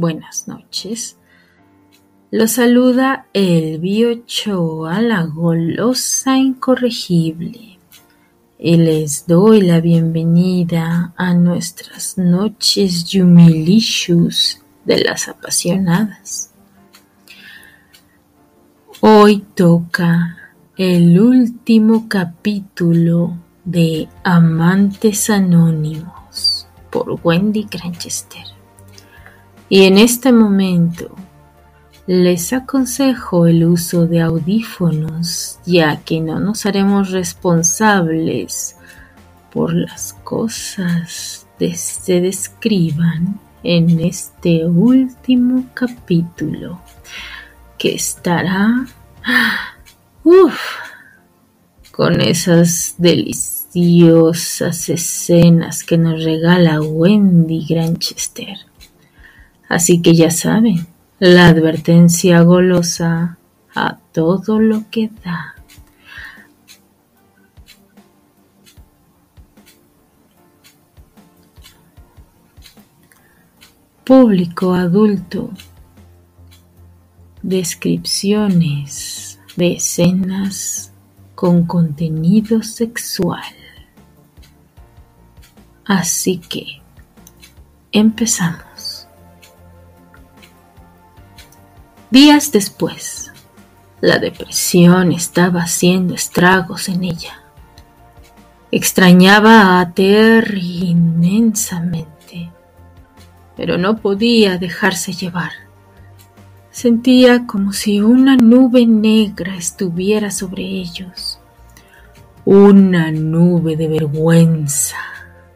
buenas noches. Lo saluda el Biochoa, la golosa incorregible. Y les doy la bienvenida a nuestras noches Yumilicious de las apasionadas. Hoy toca el último capítulo de Amantes Anónimos por Wendy Granchester. Y en este momento les aconsejo el uso de audífonos ya que no nos haremos responsables por las cosas que se describan en este último capítulo que estará con esas deliciosas escenas que nos regala Wendy Granchester. Así que ya saben, la advertencia golosa a todo lo que da. Público adulto. Descripciones de escenas con contenido sexual. Así que, empezamos. Días después, la depresión estaba haciendo estragos en ella. Extrañaba a Terry inmensamente, pero no podía dejarse llevar. Sentía como si una nube negra estuviera sobre ellos, una nube de vergüenza,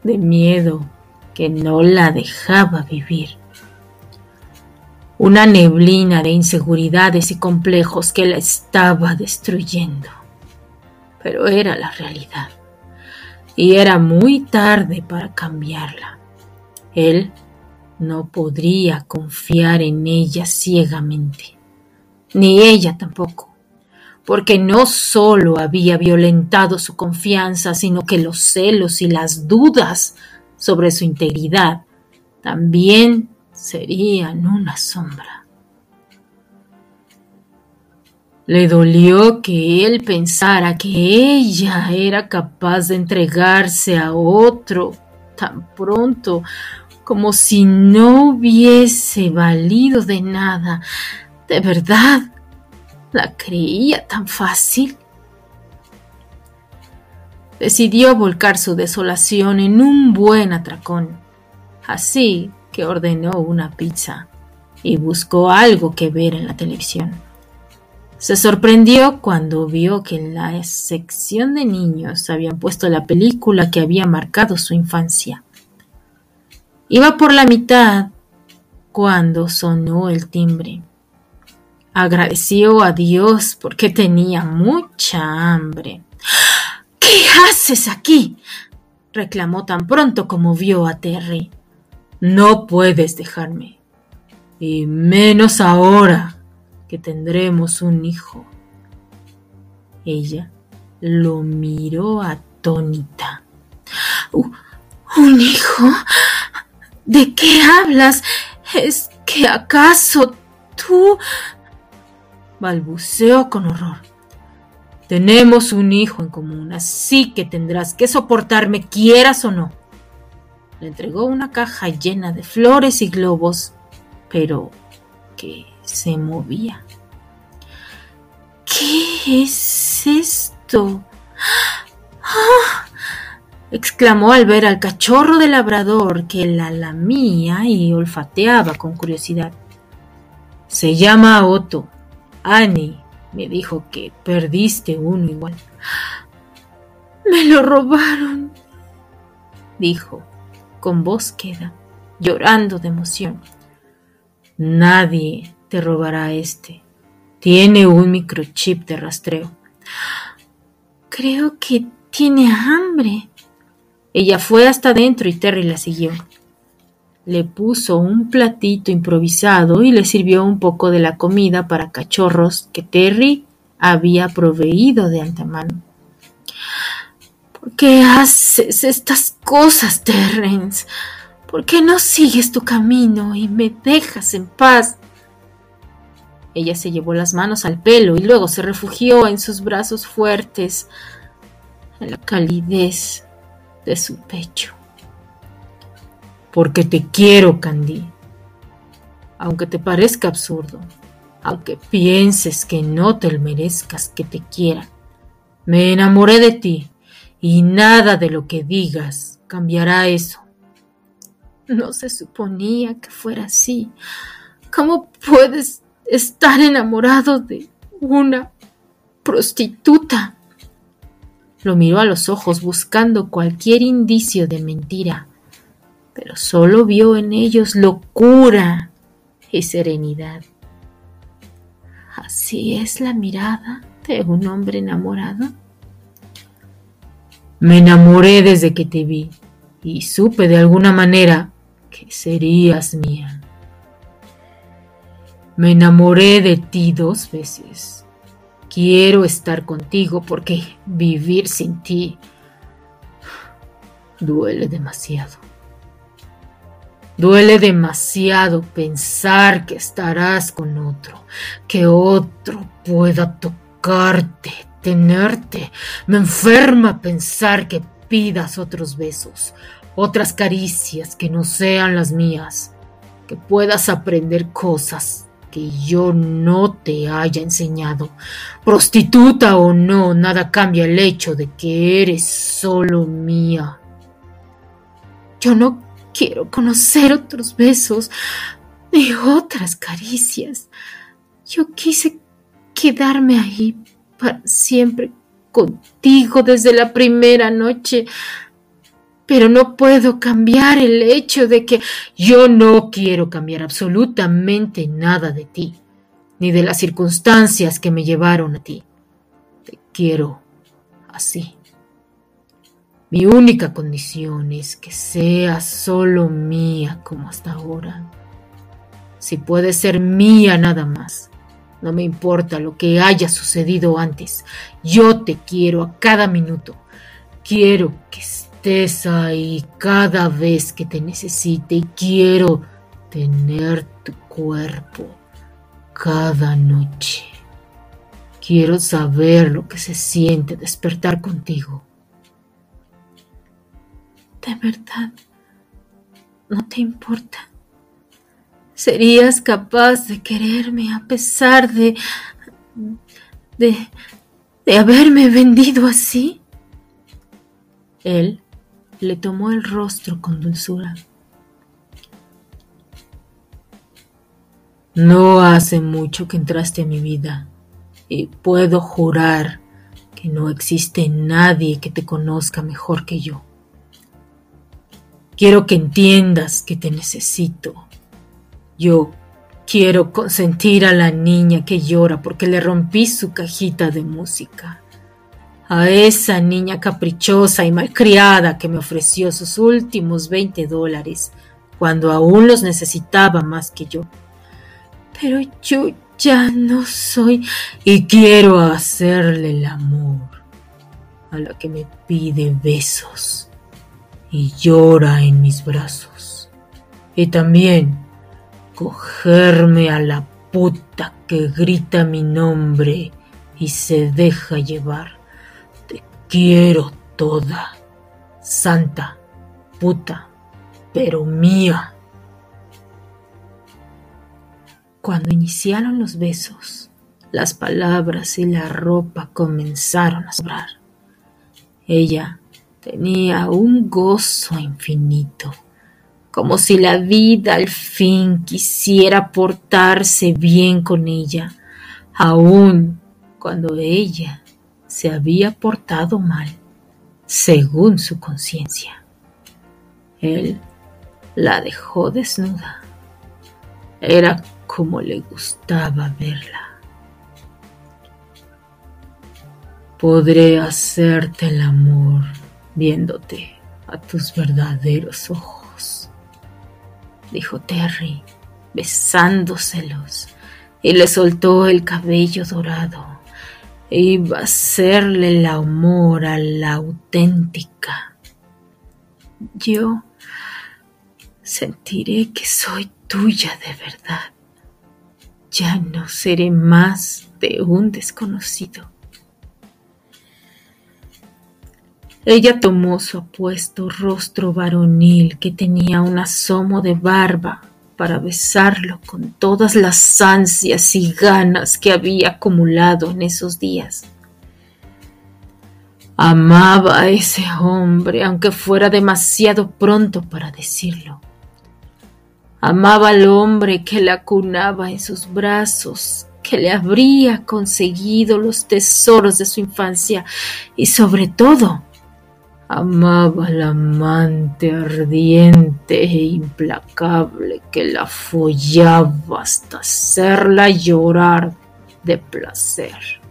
de miedo que no la dejaba vivir una neblina de inseguridades y complejos que la estaba destruyendo. Pero era la realidad, y era muy tarde para cambiarla. Él no podría confiar en ella ciegamente, ni ella tampoco, porque no solo había violentado su confianza, sino que los celos y las dudas sobre su integridad también serían una sombra. Le dolió que él pensara que ella era capaz de entregarse a otro tan pronto como si no hubiese valido de nada. ¿De verdad? ¿La creía tan fácil? Decidió volcar su desolación en un buen atracón. Así que ordenó una pizza y buscó algo que ver en la televisión. Se sorprendió cuando vio que en la sección de niños habían puesto la película que había marcado su infancia. Iba por la mitad cuando sonó el timbre. Agradeció a Dios porque tenía mucha hambre. ¿Qué haces aquí? reclamó tan pronto como vio a Terry. No puedes dejarme, y menos ahora que tendremos un hijo. Ella lo miró atónita. ¿Un hijo? ¿De qué hablas? ¿Es que acaso tú? balbuceó con horror. Tenemos un hijo en común, así que tendrás que soportarme quieras o no. Le entregó una caja llena de flores y globos, pero que se movía. ¿Qué es esto? ¡Ah! exclamó al ver al cachorro de labrador que la lamía y olfateaba con curiosidad. Se llama Otto. Annie me dijo que perdiste uno igual. Me lo robaron, dijo con voz queda, llorando de emoción. Nadie te robará este. Tiene un microchip de rastreo. Creo que tiene hambre. Ella fue hasta adentro y Terry la siguió. Le puso un platito improvisado y le sirvió un poco de la comida para cachorros que Terry había proveído de antemano. ¿Por qué haces estas cosas, Terrence? ¿Por qué no sigues tu camino y me dejas en paz? Ella se llevó las manos al pelo y luego se refugió en sus brazos fuertes, en la calidez de su pecho. Porque te quiero, Candy. Aunque te parezca absurdo, aunque pienses que no te merezcas que te quiera, me enamoré de ti y nada de lo que digas cambiará eso. No se suponía que fuera así. ¿Cómo puedes estar enamorado de una prostituta? Lo miró a los ojos buscando cualquier indicio de mentira, pero solo vio en ellos locura y serenidad. ¿Así es la mirada de un hombre enamorado? Me enamoré desde que te vi y supe de alguna manera que serías mía. Me enamoré de ti dos veces. Quiero estar contigo porque vivir sin ti duele demasiado. Duele demasiado pensar que estarás con otro, que otro pueda tocarte, tenerte. Me enferma pensar que pidas otros besos, otras caricias que no sean las mías, que puedas aprender cosas que yo no te haya enseñado. Prostituta o no, nada cambia el hecho de que eres solo mía. Yo no quiero conocer otros besos ni otras caricias. Yo quise quedarme ahí para siempre contigo desde la primera noche. Pero no puedo cambiar el hecho de que yo no quiero cambiar absolutamente nada de ti, ni de las circunstancias que me llevaron a ti. Te quiero así. Mi única condición es que seas solo mía como hasta ahora. Si puede ser mía nada más, no me importa lo que haya sucedido antes. Yo te quiero a cada minuto. Quiero que estés ahí cada vez que te necesite y quiero tener tu cuerpo cada noche. Quiero saber lo que se siente despertar contigo. ¿De verdad? ¿No te importa? ¿Serías capaz de quererme a pesar de... de... de haberme vendido así? Él le tomó el rostro con dulzura. No hace mucho que entraste a mi vida y puedo jurar que no existe nadie que te conozca mejor que yo. Quiero que entiendas que te necesito. Yo quiero consentir a la niña que llora porque le rompí su cajita de música a esa niña caprichosa y malcriada que me ofreció sus últimos 20 dólares cuando aún los necesitaba más que yo. Pero yo ya no soy y quiero hacerle el amor a la que me pide besos y llora en mis brazos. Y también cogerme a la puta que grita mi nombre y se deja llevar quiero toda, santa, puta, pero mía. Cuando iniciaron los besos, las palabras y la ropa comenzaron a sobrar. Ella tenía un gozo infinito, como si la vida al fin quisiera portarse bien con ella, aun cuando ella se había portado mal, según su conciencia. Él la dejó desnuda. Era como le gustaba verla. Podré hacerte el amor viéndote a tus verdaderos ojos, dijo Terry, besándoselos, y le soltó el cabello dorado iba a serle el amor a la auténtica. Yo sentiré que soy tuya de verdad. Ya no seré más de un desconocido. Ella tomó su apuesto rostro varonil que tenía un asomo de barba para besarlo con todas las ansias y ganas que había acumulado en esos días. Amaba a ese hombre, aunque fuera demasiado pronto para decirlo. Amaba al hombre que la cunaba en sus brazos, que le habría conseguido los tesoros de su infancia y sobre todo Amaba al amante ardiente e implacable que la follaba hasta hacerla llorar de placer.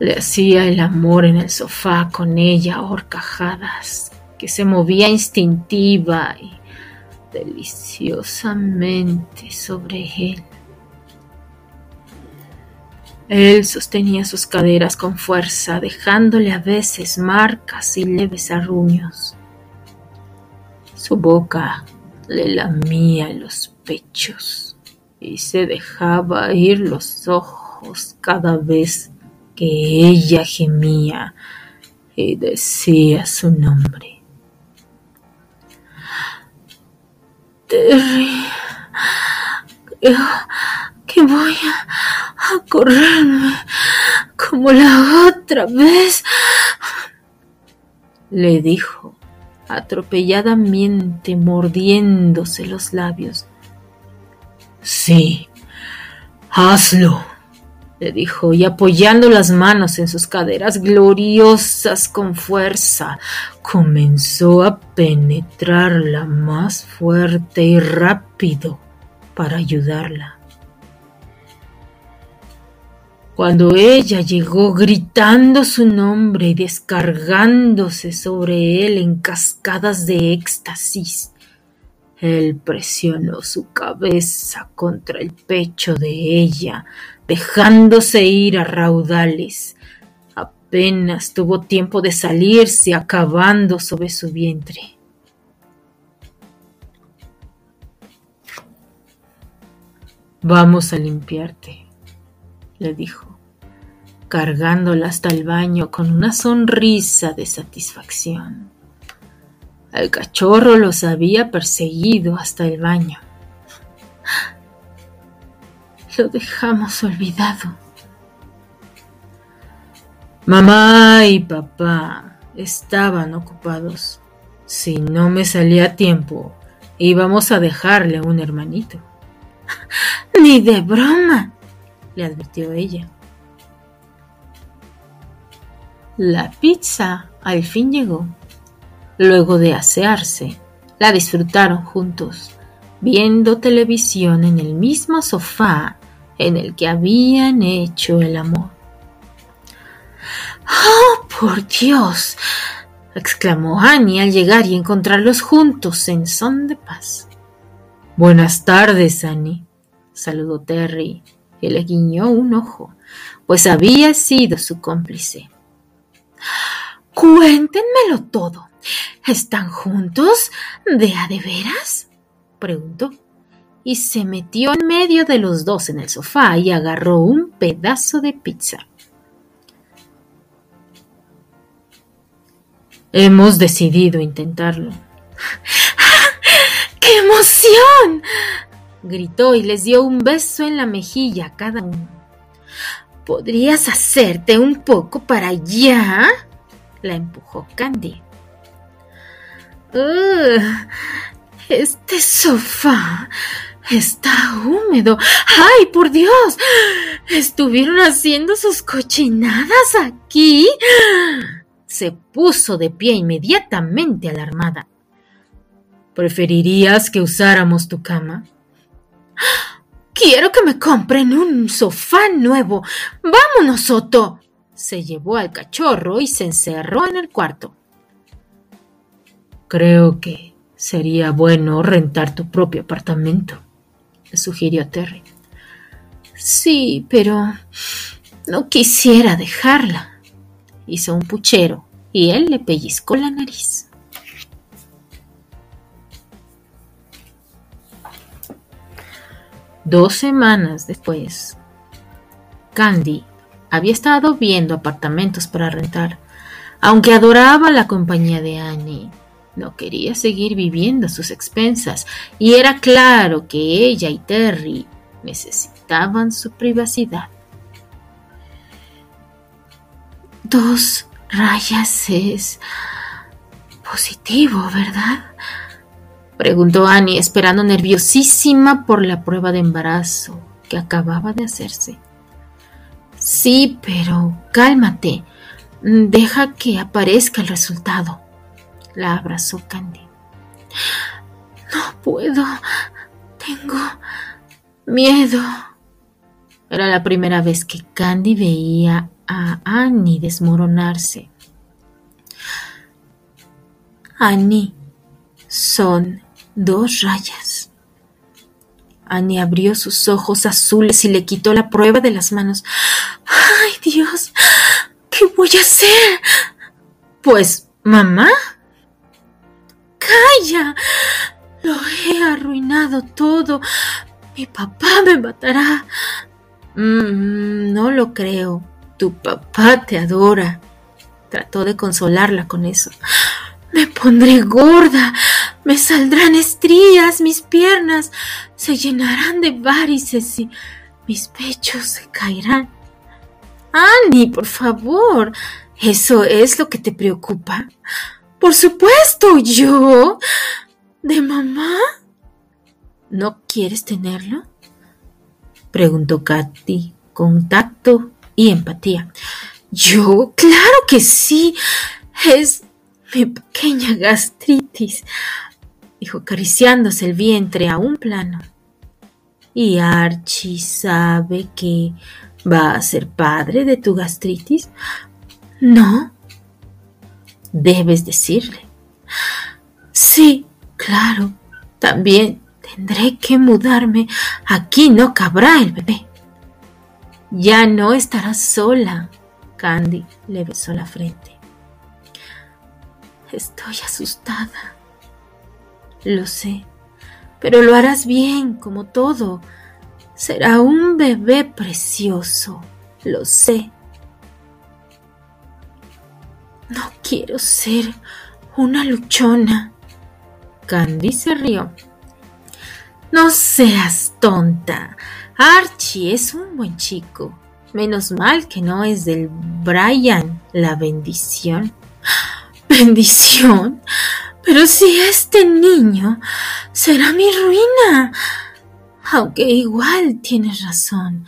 Le hacía el amor en el sofá con ella horcajadas, que se movía instintiva y deliciosamente sobre él. Él sostenía sus caderas con fuerza, dejándole a veces marcas y leves arruños. Su boca le lamía los pechos y se dejaba ir los ojos cada vez que ella gemía y decía su nombre. Terry, que voy a, correrme como la otra vez, le dijo, atropelladamente mordiéndose los labios. Sí, hazlo, le dijo, y apoyando las manos en sus caderas gloriosas con fuerza, comenzó a penetrarla más fuerte y rápido para ayudarla. Cuando ella llegó gritando su nombre y descargándose sobre él en cascadas de éxtasis, él presionó su cabeza contra el pecho de ella, dejándose ir a raudales. Apenas tuvo tiempo de salirse acabando sobre su vientre. Vamos a limpiarte le dijo, cargándola hasta el baño con una sonrisa de satisfacción. El cachorro los había perseguido hasta el baño. Lo dejamos olvidado. Mamá y papá estaban ocupados. Si no me salía a tiempo, íbamos a dejarle un hermanito. Ni de broma, le advirtió ella. La pizza al fin llegó. Luego de asearse, la disfrutaron juntos, viendo televisión en el mismo sofá en el que habían hecho el amor. ¡Oh, por Dios! exclamó Annie al llegar y encontrarlos juntos en son de paz. Buenas tardes, Annie, saludó Terry, le guiñó un ojo, pues había sido su cómplice. Cuéntenmelo todo. ¿Están juntos? ¿De a de veras? preguntó, y se metió en medio de los dos en el sofá y agarró un pedazo de pizza. Hemos decidido intentarlo. ¡Qué emoción! Gritó y les dio un beso en la mejilla a cada uno. ¿Podrías hacerte un poco para allá? la empujó Candy. este sofá está húmedo. ¡Ay, por Dios! ¿Estuvieron haciendo sus cochinadas aquí? Se puso de pie inmediatamente alarmada. ¿Preferirías que usáramos tu cama? Quiero que me compren un sofá nuevo. Vámonos, Soto. Se llevó al cachorro y se encerró en el cuarto. Creo que sería bueno rentar tu propio apartamento, le sugirió Terry. Sí, pero no quisiera dejarla. Hizo un puchero y él le pellizcó la nariz. Dos semanas después, Candy había estado viendo apartamentos para rentar. Aunque adoraba la compañía de Annie, no quería seguir viviendo a sus expensas y era claro que ella y Terry necesitaban su privacidad. Dos rayas es positivo, ¿verdad? Preguntó Annie, esperando nerviosísima por la prueba de embarazo que acababa de hacerse. Sí, pero cálmate. Deja que aparezca el resultado. La abrazó Candy. No puedo. Tengo miedo. Era la primera vez que Candy veía a Annie desmoronarse. Annie, son dos rayas. Annie abrió sus ojos azules y le quitó la prueba de las manos. ¡Ay, Dios! ¿Qué voy a hacer? Pues, mamá. ¡Calla! Lo he arruinado todo. Mi papá me matará. Mm, no lo creo. Tu papá te adora. Trató de consolarla con eso. Me pondré gorda, me saldrán estrías, mis piernas se llenarán de varices y mis pechos se caerán. Annie, por favor, ¿eso es lo que te preocupa? Por supuesto, yo. ¿De mamá? ¿No quieres tenerlo? Preguntó Katy con tacto y empatía. Yo, claro que sí. Es mi pequeña gastritis, dijo acariciándose el vientre a un plano. ¿Y Archie sabe que va a ser padre de tu gastritis? No. Debes decirle. Sí, claro. También tendré que mudarme. Aquí no cabrá el bebé. Ya no estarás sola. Candy le besó la frente. Estoy asustada. Lo sé, pero lo harás bien, como todo. Será un bebé precioso, lo sé. No quiero ser una luchona. Candy se rió. No seas tonta. Archie es un buen chico. Menos mal que no es del Brian la bendición. Bendición. Pero si este niño será mi ruina. Aunque igual tienes razón.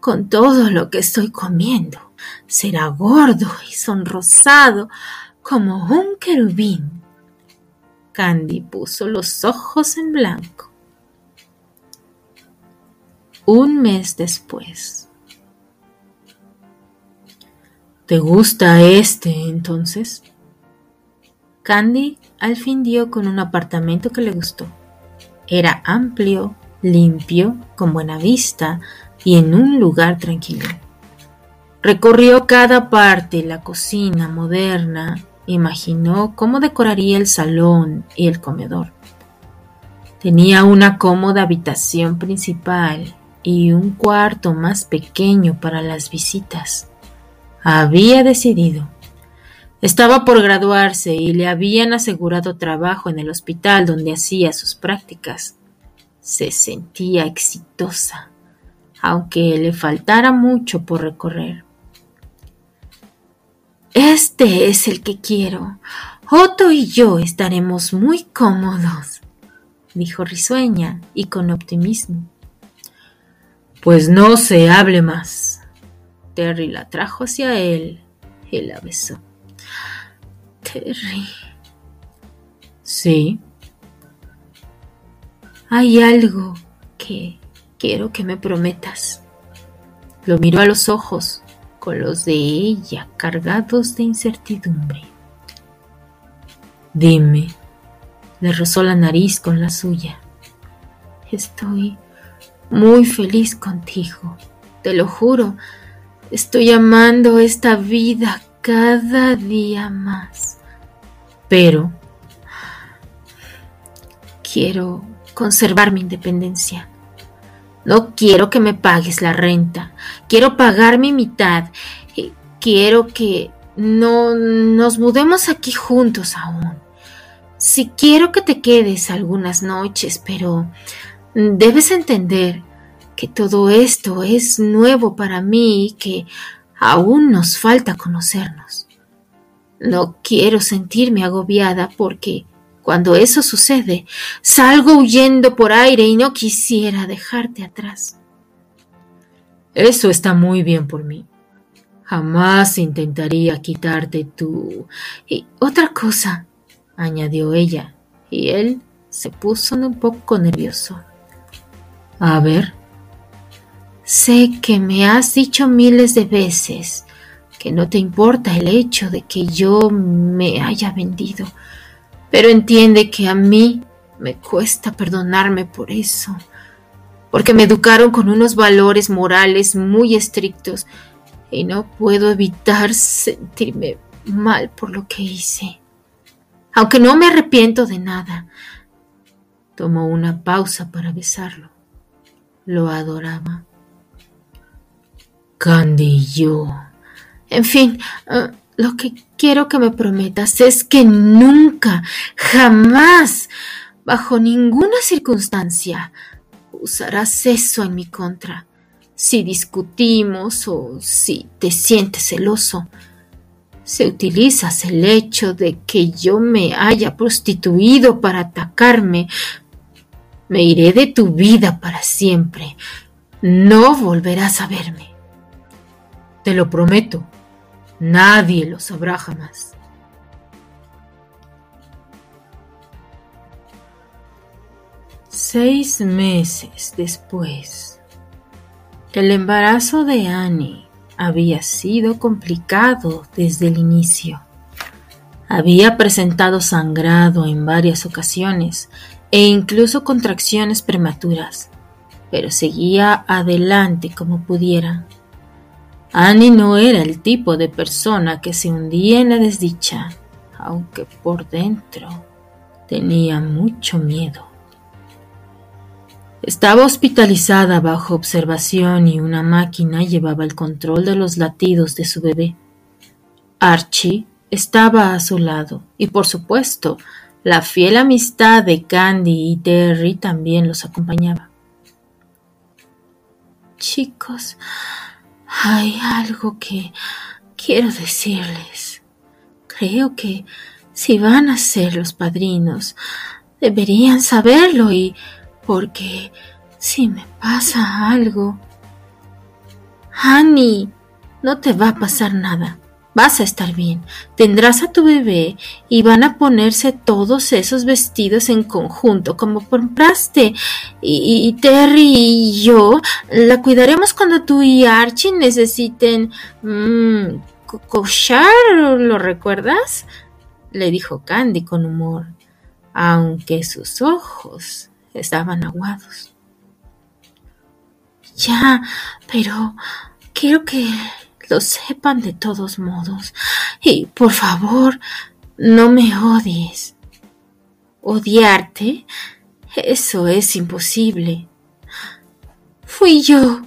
Con todo lo que estoy comiendo, será gordo y sonrosado como un querubín. Candy puso los ojos en blanco. Un mes después. ¿Te gusta este entonces? Candy al fin dio con un apartamento que le gustó. Era amplio, limpio, con buena vista y en un lugar tranquilo. Recorrió cada parte, la cocina moderna, imaginó cómo decoraría el salón y el comedor. Tenía una cómoda habitación principal y un cuarto más pequeño para las visitas. Había decidido. Estaba por graduarse y le habían asegurado trabajo en el hospital donde hacía sus prácticas. Se sentía exitosa, aunque le faltara mucho por recorrer. Este es el que quiero. Otto y yo estaremos muy cómodos, dijo risueña y con optimismo. Pues no se hable más. Terry la trajo hacia él y la besó. Terry. Sí. Hay algo que quiero que me prometas. Lo miró a los ojos, con los de ella cargados de incertidumbre. Dime, le rozó la nariz con la suya. Estoy muy feliz contigo, te lo juro. Estoy amando esta vida cada día más. Pero quiero conservar mi independencia. No quiero que me pagues la renta. Quiero pagar mi mitad. Quiero que no nos mudemos aquí juntos aún. Si quiero que te quedes algunas noches, pero debes entender que todo esto es nuevo para mí y que aún nos falta conocernos. No quiero sentirme agobiada porque cuando eso sucede, salgo huyendo por aire y no quisiera dejarte atrás. Eso está muy bien por mí. Jamás intentaría quitarte tú. Y otra cosa, añadió ella, y él se puso un poco nervioso. A ver. Sé que me has dicho miles de veces que no te importa el hecho de que yo me haya vendido, pero entiende que a mí me cuesta perdonarme por eso, porque me educaron con unos valores morales muy estrictos y no puedo evitar sentirme mal por lo que hice. Aunque no me arrepiento de nada. Tomó una pausa para besarlo. Lo adoraba. Candy yo. En fin, eh, lo que quiero que me prometas es que nunca, jamás, bajo ninguna circunstancia, usarás eso en mi contra si discutimos o si te sientes celoso. Si utilizas el hecho de que yo me haya prostituido para atacarme, me iré de tu vida para siempre. No volverás a verme. Te lo prometo. Nadie lo sabrá jamás. Seis meses después. El embarazo de Annie había sido complicado desde el inicio. Había presentado sangrado en varias ocasiones e incluso contracciones prematuras, pero seguía adelante como pudiera. Annie no era el tipo de persona que se hundía en la desdicha, aunque por dentro tenía mucho miedo. Estaba hospitalizada bajo observación y una máquina llevaba el control de los latidos de su bebé. Archie estaba a su lado y por supuesto la fiel amistad de Candy y Terry también los acompañaba. Chicos, hay algo que quiero decirles. Creo que si van a ser los padrinos, deberían saberlo y porque si me pasa algo... Annie, no te va a pasar nada. Vas a estar bien. Tendrás a tu bebé y van a ponerse todos esos vestidos en conjunto como compraste. Y, Terry y yo la cuidaremos cuando tú y Archie necesiten... Mmm, cochar, ¿lo recuerdas? le dijo Candy con humor, aunque sus ojos estaban aguados. Ya, pero quiero que lo sepan de todos modos. Y por favor, no me odies. ¿Odiarte? Eso es imposible. Fui yo,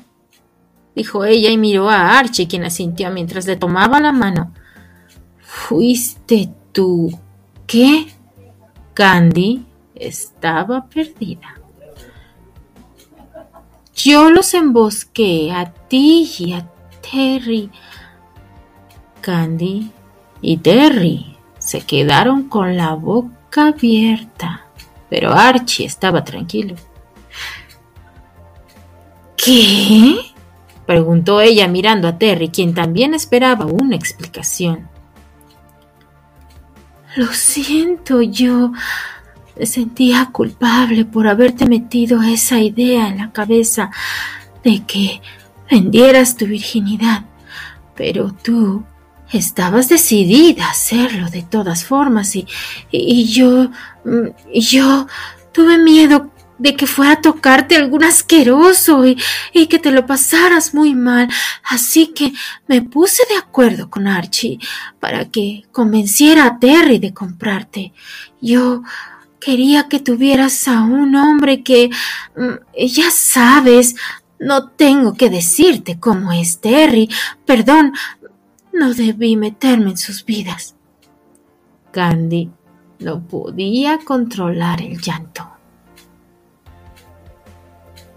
dijo ella y miró a Archie, quien asintió mientras le tomaba la mano. Fuiste tú. ¿Qué? Candy estaba perdida. Yo los embosqué a ti y a Terry. Candy y Terry se quedaron con la boca abierta, pero Archie estaba tranquilo. ¿Qué? preguntó ella mirando a Terry, quien también esperaba una explicación. Lo siento, yo me sentía culpable por haberte metido esa idea en la cabeza de que vendieras tu virginidad. Pero tú estabas decidida a hacerlo de todas formas y, y, yo, mm, yo tuve miedo de que fuera a tocarte algún asqueroso y, y, que te lo pasaras muy mal. Así que me puse de acuerdo con Archie para que convenciera a Terry de comprarte. Yo quería que tuvieras a un hombre que, mm, ya sabes, no tengo que decirte cómo es Terry. Perdón, no debí meterme en sus vidas. Candy no podía controlar el llanto.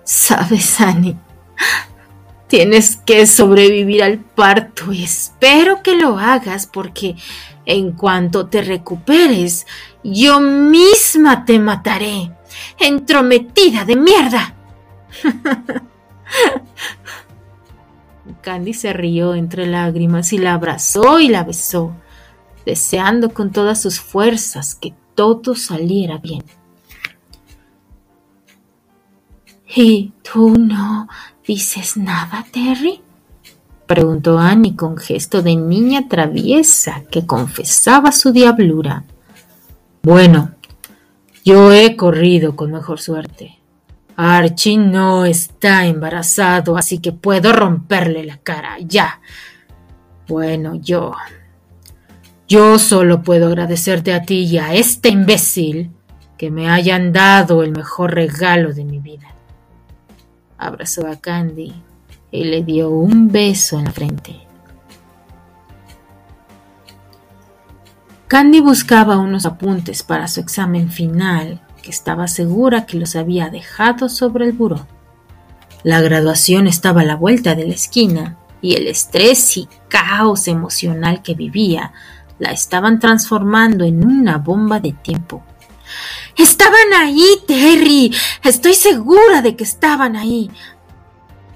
Sabes, Annie, tienes que sobrevivir al parto y espero que lo hagas porque en cuanto te recuperes, yo misma te mataré. Entrometida de mierda. Candy se rió entre lágrimas y la abrazó y la besó, deseando con todas sus fuerzas que todo saliera bien. ¿Y tú no dices nada, Terry? preguntó Annie con gesto de niña traviesa que confesaba su diablura. Bueno, yo he corrido con mejor suerte. Archie no está embarazado, así que puedo romperle la cara ya. Bueno, yo. Yo solo puedo agradecerte a ti y a este imbécil que me hayan dado el mejor regalo de mi vida. Abrazó a Candy y le dio un beso en la frente. Candy buscaba unos apuntes para su examen final que estaba segura que los había dejado sobre el buró. La graduación estaba a la vuelta de la esquina y el estrés y caos emocional que vivía la estaban transformando en una bomba de tiempo. Estaban ahí, Terry. Estoy segura de que estaban ahí.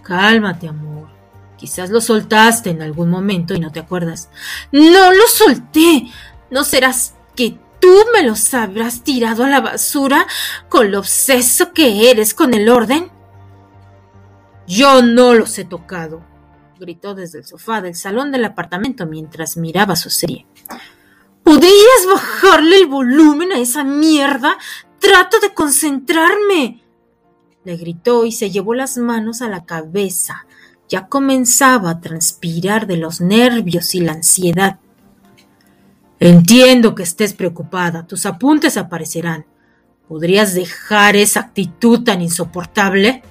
Cálmate, amor. Quizás lo soltaste en algún momento y no te acuerdas. No lo solté. ¿No serás que tú me los habrás tirado a la basura con lo obseso que eres con el orden? Yo no los he tocado, gritó desde el sofá del salón del apartamento mientras miraba su serie. ¿Podrías bajarle el volumen a esa mierda? Trato de concentrarme. Le gritó y se llevó las manos a la cabeza. Ya comenzaba a transpirar de los nervios y la ansiedad. Entiendo que estés preocupada. Tus apuntes aparecerán. ¿Podrías dejar esa actitud tan insoportable?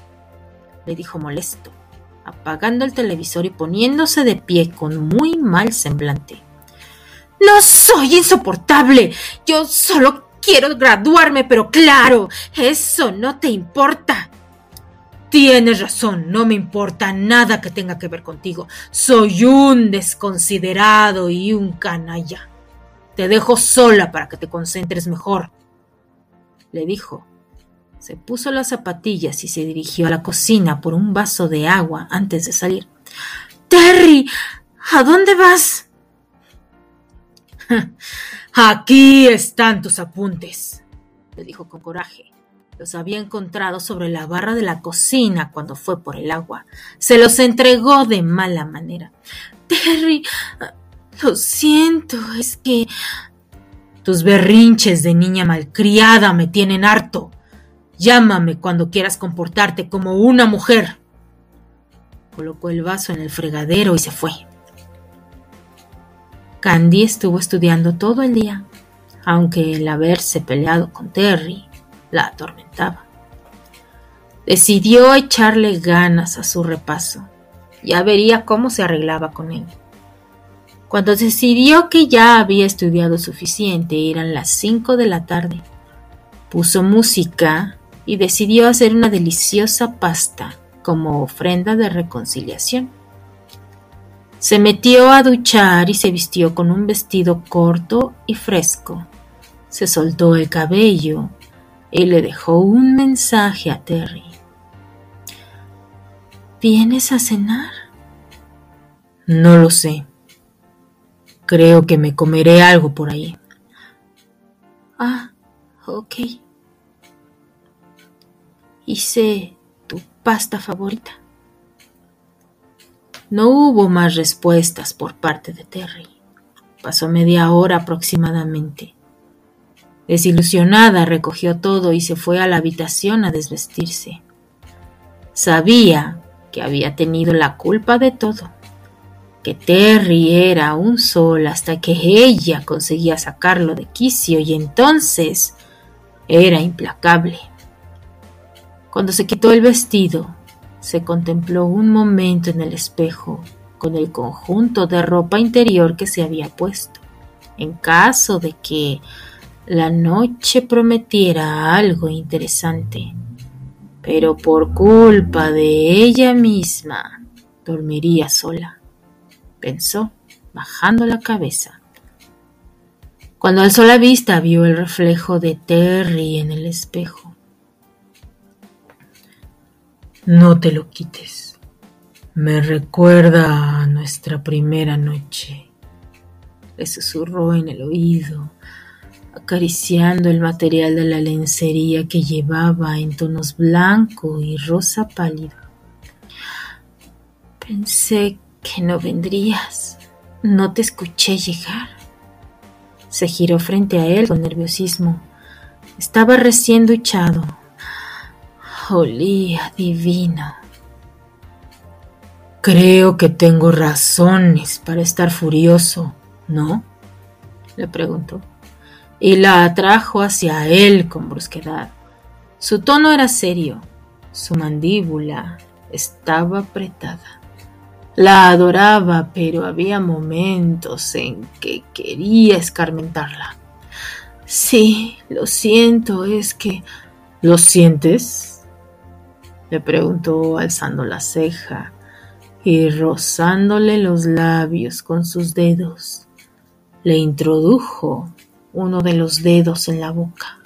le dijo molesto, apagando el televisor y poniéndose de pie con muy mal semblante. No soy insoportable. Yo solo quiero graduarme, pero claro, eso no te importa. Tienes razón, no me importa nada que tenga que ver contigo. Soy un desconsiderado y un canalla. Te dejo sola para que te concentres mejor, le dijo. Se puso las zapatillas y se dirigió a la cocina por un vaso de agua antes de salir. Terry, ¿a dónde vas? Aquí están tus apuntes, le dijo con coraje. Los había encontrado sobre la barra de la cocina cuando fue por el agua. Se los entregó de mala manera. Terry, lo siento, es que... Tus berrinches de niña malcriada me tienen harto. Llámame cuando quieras comportarte como una mujer. Colocó el vaso en el fregadero y se fue. Candy estuvo estudiando todo el día, aunque el haberse peleado con Terry la atormentaba. Decidió echarle ganas a su repaso. Ya vería cómo se arreglaba con él. Cuando decidió que ya había estudiado suficiente, eran las cinco de la tarde. Puso música y decidió hacer una deliciosa pasta como ofrenda de reconciliación. Se metió a duchar y se vistió con un vestido corto y fresco. Se soltó el cabello y le dejó un mensaje a Terry. ¿Vienes a cenar? No lo sé. Creo que me comeré algo por ahí. Ah, ok. Hice tu pasta favorita. No hubo más respuestas por parte de Terry. Pasó media hora aproximadamente. Desilusionada recogió todo y se fue a la habitación a desvestirse. Sabía que había tenido la culpa de todo que Terry era un sol hasta que ella conseguía sacarlo de quicio y entonces Era implacable. Cuando se quitó el vestido, se contempló un momento en el espejo con el conjunto de ropa interior que se había puesto, en caso de que la noche prometiera algo interesante. Pero por culpa de ella misma, dormiría sola, pensó, bajando la cabeza. Cuando alzó la vista vio el reflejo de Terry en el espejo. No te lo quites. Me recuerda a nuestra primera noche. Le susurró en el oído, acariciando el material de la lencería que llevaba en tonos blanco y rosa pálido. Pensé que no vendrías. No te escuché llegar. Se giró frente a él con nerviosismo. Estaba recién duchado. Olía divino. Creo que tengo razones para estar furioso, ¿no? le preguntó, y la atrajo hacia él con brusquedad. Su tono era serio, su mandíbula estaba apretada. La adoraba, pero había momentos en que quería escarmentarla. Sí, lo siento, es que... ¿Lo sientes? le preguntó alzando la ceja y rozándole los labios con sus dedos. Le introdujo uno de los dedos en la boca.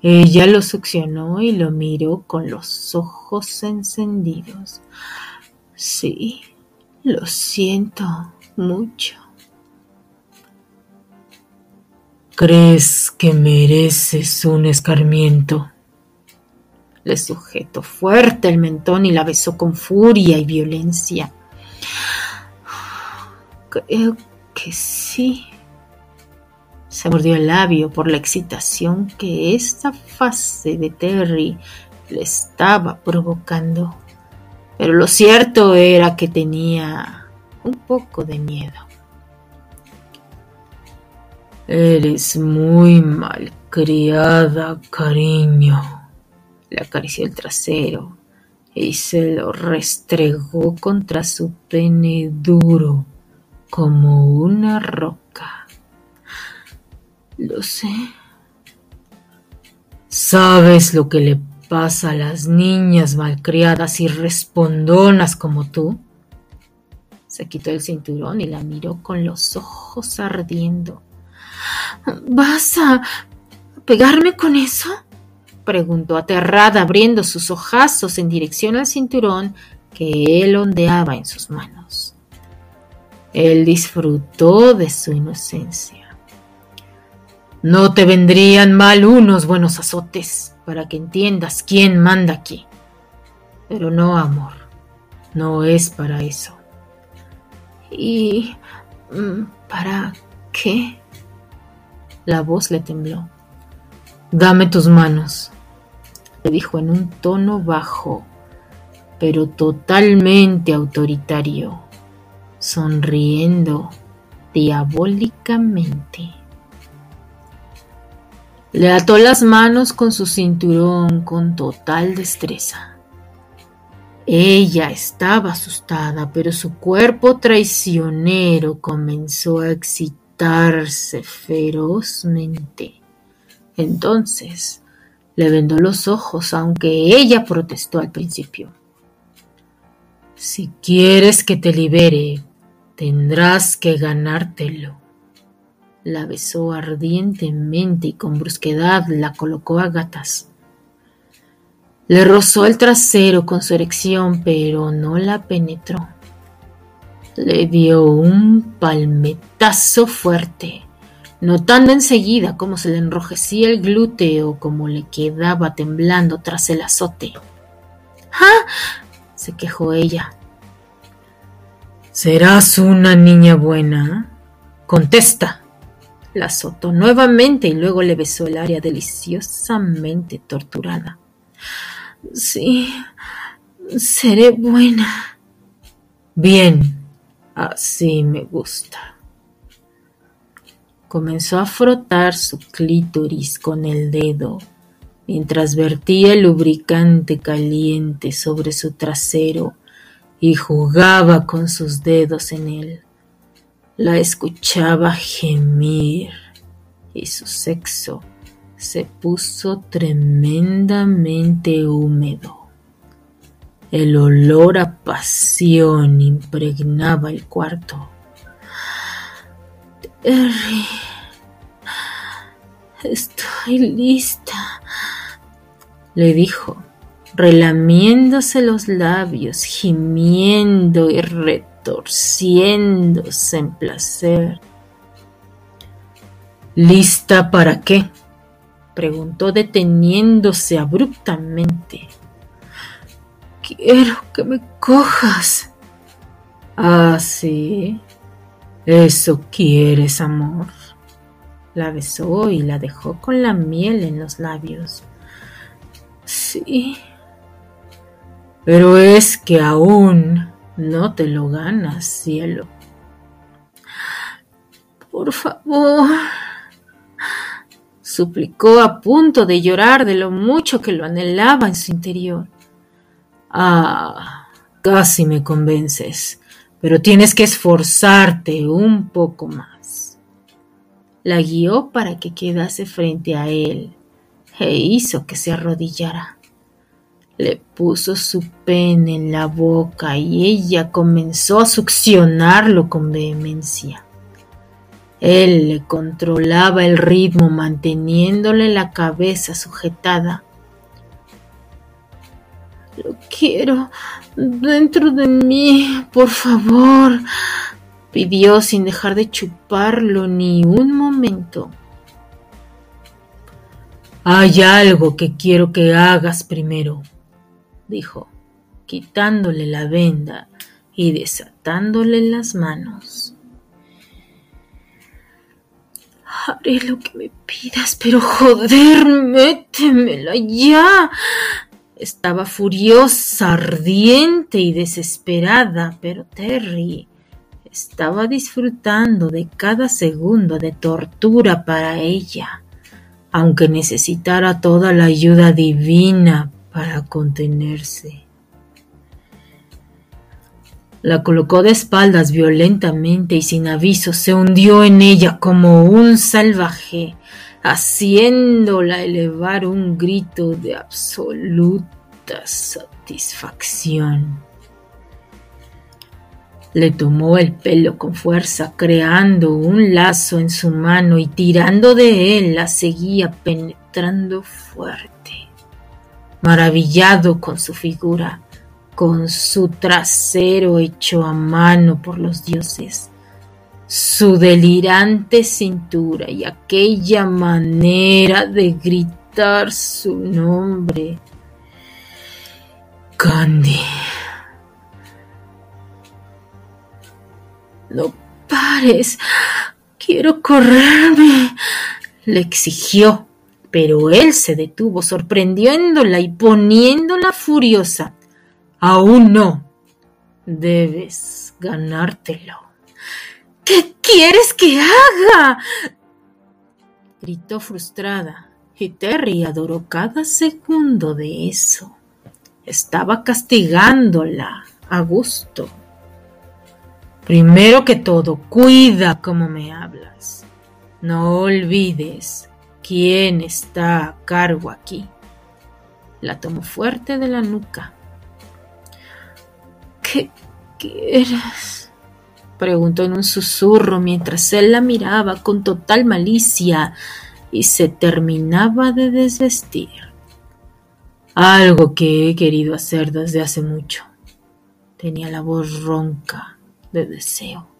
Ella lo succionó y lo miró con los ojos encendidos. Sí, lo siento mucho. ¿Crees que mereces un escarmiento? Le sujetó fuerte el mentón y la besó con furia y violencia. Creo que sí. Se mordió el labio por la excitación que esta fase de Terry le estaba provocando pero lo cierto era que tenía un poco de miedo. Eres muy malcriada, cariño. Le acarició el trasero y se lo restregó contra su pene duro como una roca. Lo sé. ¿Sabes lo que le pasa a las niñas malcriadas y respondonas como tú? Se quitó el cinturón y la miró con los ojos ardiendo. ¿Vas a pegarme con eso? preguntó aterrada, abriendo sus ojazos en dirección al cinturón que él ondeaba en sus manos. Él disfrutó de su inocencia. No te vendrían mal unos buenos azotes para que entiendas quién manda aquí. Pero no, amor, no es para eso. ¿Y mm, para qué? La voz le tembló. Dame tus manos, le dijo en un tono bajo, pero totalmente autoritario, sonriendo diabólicamente. Le ató las manos con su cinturón con total destreza. Ella estaba asustada, pero su cuerpo traicionero comenzó a excitarse ferozmente. Entonces le vendó los ojos, aunque ella protestó al principio. Si quieres que te libere, tendrás que ganártelo. La besó ardientemente y con brusquedad la colocó a gatas. Le rozó el trasero con su erección, pero no la penetró. Le dio un palmetazo fuerte, notando enseguida cómo se le enrojecía el glúteo, como le quedaba temblando tras el azote. ¡Ah! se quejó ella. Serás una niña buena. Contesta. La azotó nuevamente y luego le besó el área deliciosamente torturada. Sí, seré buena. Bien, así me gusta. Comenzó a frotar su clítoris con el dedo mientras vertía el lubricante caliente sobre su trasero y jugaba con sus dedos en él. La escuchaba gemir y su sexo se puso tremendamente húmedo. El olor a pasión impregnaba el cuarto. Terry, estoy lista, le dijo, relamiéndose los labios, gimiendo y retorciéndose en placer. ¿Lista para qué? preguntó deteniéndose abruptamente. Quiero que me cojas. Ah, sí. Eso quieres, amor. La besó y la dejó con la miel en los labios. Sí. Pero es que aún no te lo ganas, cielo. Por favor suplicó a punto de llorar de lo mucho que lo anhelaba en su interior. Ah, casi me convences, pero tienes que esforzarte un poco más. La guió para que quedase frente a él e hizo que se arrodillara. Le puso su pene en la boca y ella comenzó a succionarlo con vehemencia. Él le controlaba el ritmo manteniéndole la cabeza sujetada. Lo quiero dentro de mí, por favor, pidió sin dejar de chuparlo ni un momento. Hay algo que quiero que hagas primero, dijo, quitándole la venda y desatándole las manos. Haré lo que me pidas, pero joder, métemela ya. Estaba furiosa, ardiente y desesperada, pero Terry estaba disfrutando de cada segundo de tortura para ella, aunque necesitara toda la ayuda divina para contenerse. La colocó de espaldas violentamente y sin aviso se hundió en ella como un salvaje, haciéndola elevar un grito de absoluta satisfacción. Le tomó el pelo con fuerza, creando un lazo en su mano y tirando de él la seguía penetrando fuerte. Maravillado con su figura, con su trasero hecho a mano por los dioses, su delirante cintura y aquella manera de gritar su nombre. Candy. No pares. Quiero correrme. Le exigió, pero él se detuvo, sorprendiéndola y poniéndola furiosa. Aún no. Debes ganártelo. ¿Qué quieres que haga? gritó frustrada, y Terry adoró cada segundo de eso. Estaba castigándola a gusto. Primero que todo, cuida cómo me hablas. No olvides quién está a cargo aquí. La tomó fuerte de la nuca ¿Qué quieres? preguntó en un susurro mientras él la miraba con total malicia y se terminaba de desvestir. Algo que he querido hacer desde hace mucho. Tenía la voz ronca de deseo.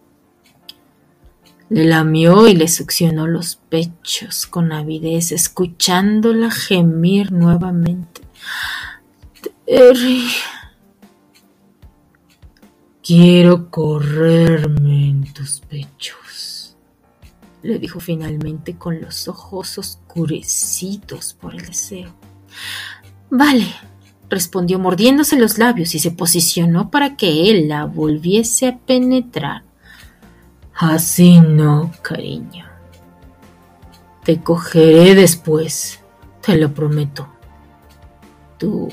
Le lamió y le succionó los pechos con avidez, escuchándola gemir nuevamente. Terry, Quiero correrme en tus pechos, le dijo finalmente con los ojos oscurecidos por el deseo. Vale, respondió mordiéndose los labios y se posicionó para que él la volviese a penetrar. Así no, cariño. Te cogeré después, te lo prometo. Tú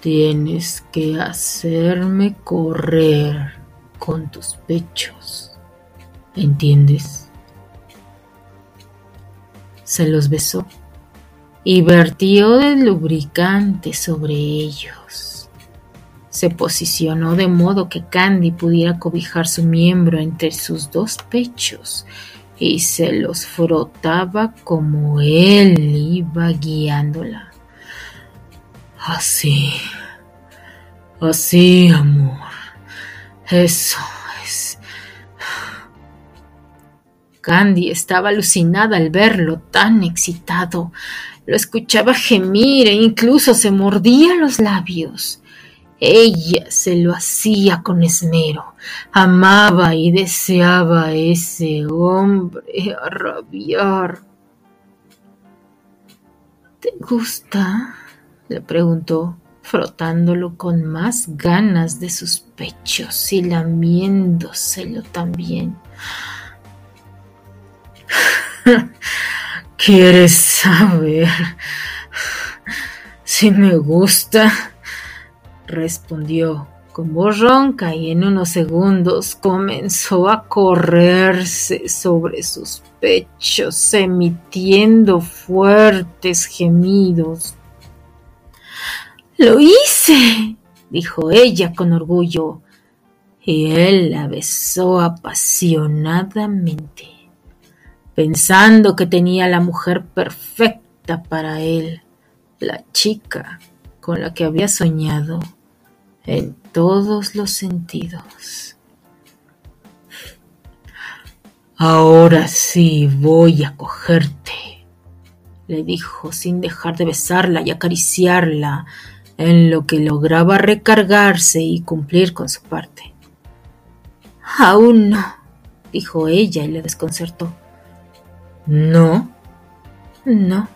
tienes que hacerme correr con tus pechos. ¿Entiendes? Se los besó y vertió el lubricante sobre ellos. Se posicionó de modo que Candy pudiera cobijar su miembro entre sus dos pechos y se los frotaba como él iba guiándola. Así, así, amor. Eso es. Candy estaba alucinada al verlo tan excitado. Lo escuchaba gemir e incluso se mordía los labios. Ella se lo hacía con esmero, amaba y deseaba a ese hombre a rabiar. ¿Te gusta? le preguntó, frotándolo con más ganas de sus pechos y lamiéndoselo también. ¿Quieres saber si me gusta? Respondió con voz ronca y en unos segundos comenzó a correrse sobre sus pechos, emitiendo fuertes gemidos. Lo hice, dijo ella con orgullo, y él la besó apasionadamente pensando que tenía la mujer perfecta para él, la chica con la que había soñado en todos los sentidos. Ahora sí voy a cogerte, le dijo sin dejar de besarla y acariciarla, en lo que lograba recargarse y cumplir con su parte. Aún no, dijo ella y le desconcertó. No, no.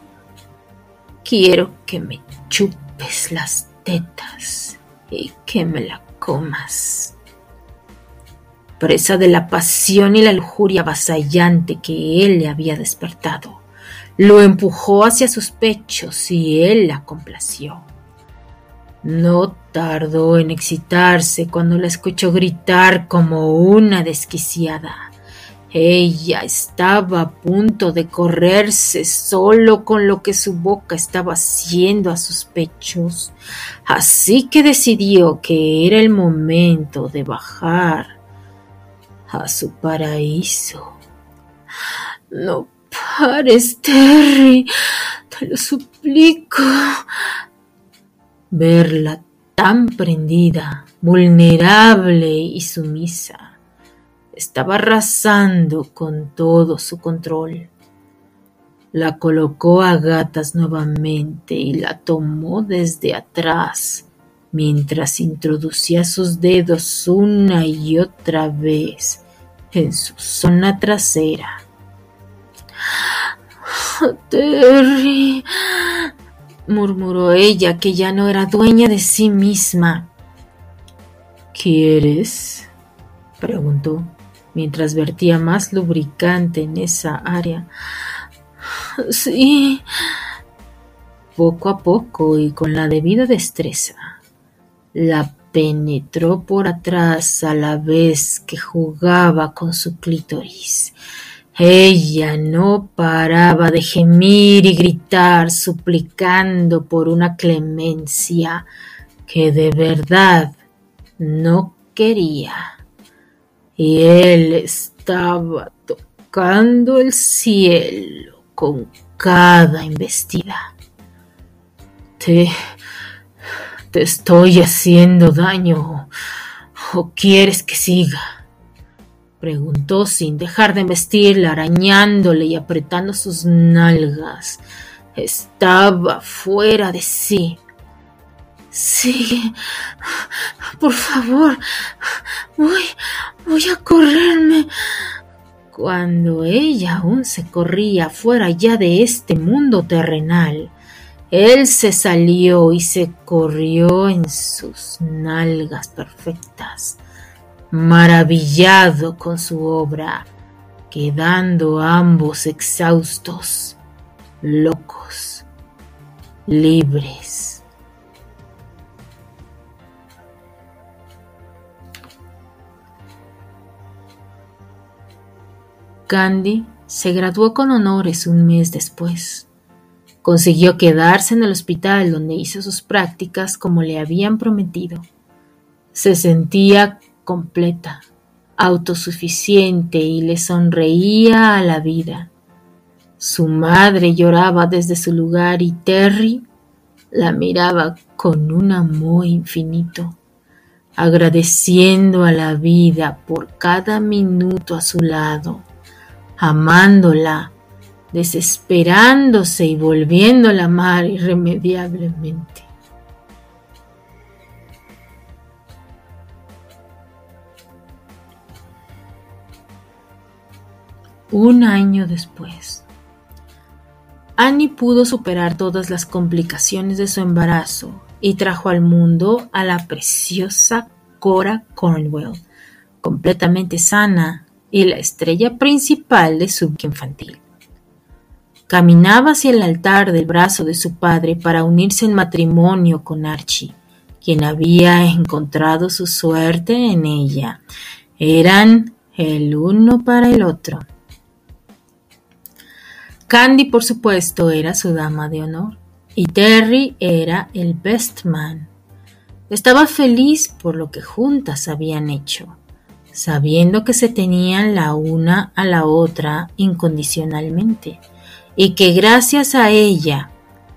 Quiero que me chupes las tetas y que me la comas. Presa de la pasión y la lujuria avasallante que él le había despertado, lo empujó hacia sus pechos y él la complació. No tardó en excitarse cuando la escuchó gritar como una desquiciada. Ella estaba a punto de correrse solo con lo que su boca estaba haciendo a sus pechos, así que decidió que era el momento de bajar a su paraíso. No pares, Terry, te lo suplico. Verla tan prendida, vulnerable y sumisa estaba arrasando con todo su control. La colocó a gatas nuevamente y la tomó desde atrás, mientras introducía sus dedos una y otra vez en su zona trasera. Terry, murmuró ella, que ya no era dueña de sí misma. ¿Quieres? preguntó mientras vertía más lubricante en esa área. Sí. Poco a poco y con la debida destreza, la penetró por atrás a la vez que jugaba con su clítoris. Ella no paraba de gemir y gritar, suplicando por una clemencia que de verdad no quería y él estaba tocando el cielo con cada investida. Te, te estoy haciendo daño o quieres que siga? preguntó sin dejar de vestirla, arañándole y apretando sus nalgas. Estaba fuera de sí. Sí, por favor, voy, voy a correrme. Cuando ella aún se corría fuera ya de este mundo terrenal, él se salió y se corrió en sus nalgas perfectas, maravillado con su obra, quedando ambos exhaustos, locos, libres. Candy se graduó con honores un mes después. Consiguió quedarse en el hospital donde hizo sus prácticas como le habían prometido. Se sentía completa, autosuficiente y le sonreía a la vida. Su madre lloraba desde su lugar y Terry la miraba con un amor infinito, agradeciendo a la vida por cada minuto a su lado amándola, desesperándose y volviéndola a amar irremediablemente. Un año después, Annie pudo superar todas las complicaciones de su embarazo y trajo al mundo a la preciosa Cora Cornwell, completamente sana y la estrella principal de su infantil. Caminaba hacia el altar del brazo de su padre para unirse en matrimonio con Archie, quien había encontrado su suerte en ella. Eran el uno para el otro. Candy, por supuesto, era su dama de honor, y Terry era el best man. Estaba feliz por lo que juntas habían hecho sabiendo que se tenían la una a la otra incondicionalmente y que gracias a ella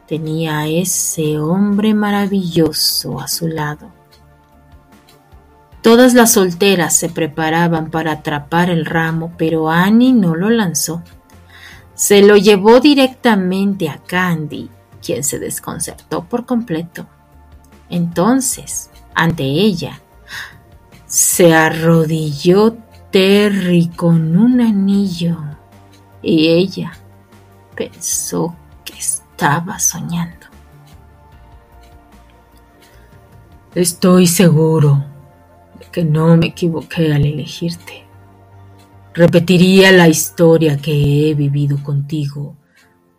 tenía a ese hombre maravilloso a su lado. Todas las solteras se preparaban para atrapar el ramo, pero Annie no lo lanzó. Se lo llevó directamente a Candy, quien se desconcertó por completo. Entonces, ante ella, se arrodilló Terry con un anillo y ella pensó que estaba soñando. Estoy seguro de que no me equivoqué al elegirte. Repetiría la historia que he vivido contigo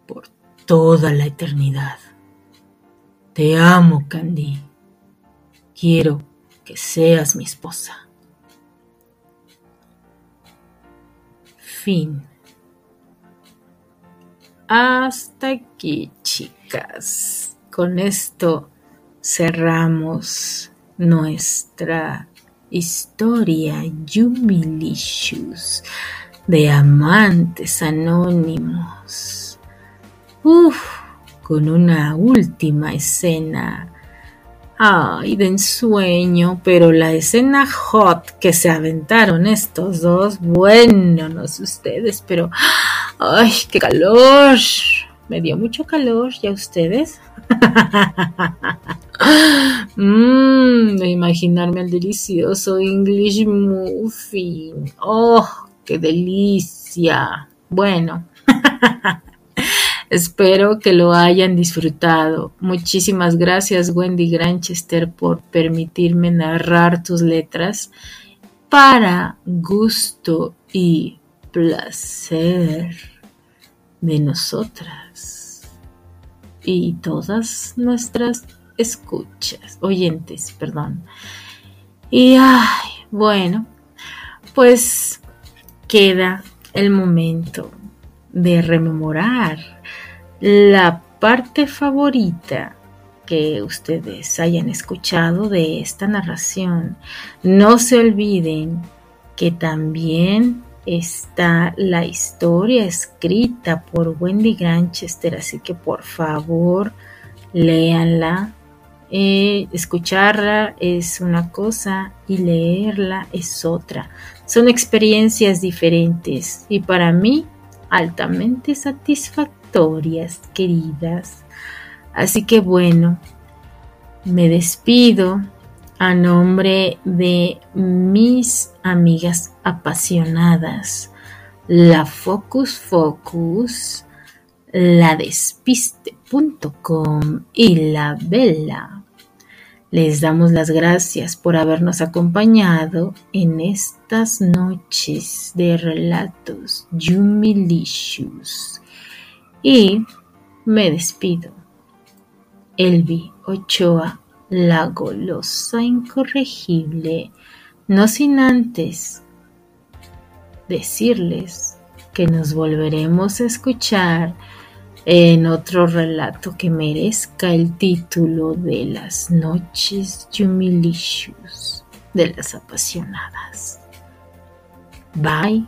por toda la eternidad. Te amo, Candy. Quiero que seas mi esposa. Fin. Hasta aquí, chicas. Con esto cerramos nuestra historia Yumilicious de amantes anónimos. Uf, con una última escena Ay, de ensueño, pero la escena hot que se aventaron estos dos, bueno, no sé ustedes, pero ay, qué calor. Me dio mucho calor, ¿ya ustedes? Mmm, imaginarme el delicioso English muffin. Oh, qué delicia. Bueno. Espero que lo hayan disfrutado. Muchísimas gracias Wendy Granchester por permitirme narrar tus letras para gusto y placer de nosotras y todas nuestras escuchas, oyentes, perdón. Y ay, bueno, pues queda el momento de rememorar la parte favorita que ustedes hayan escuchado de esta narración. No se olviden que también está la historia escrita por Wendy Granchester, así que por favor léanla. Eh, escucharla es una cosa y leerla es otra. Son experiencias diferentes y para mí altamente satisfactorias historias queridas. Así que bueno, me despido a nombre de mis amigas apasionadas, la Focus Focus, la despiste.com y la Vela. Les damos las gracias por habernos acompañado en estas noches de relatos Yumilicious. Y me despido. Elvi Ochoa, la golosa incorregible, no sin antes decirles que nos volveremos a escuchar en otro relato que merezca el título de las noches Yumilicious de las apasionadas. Bye.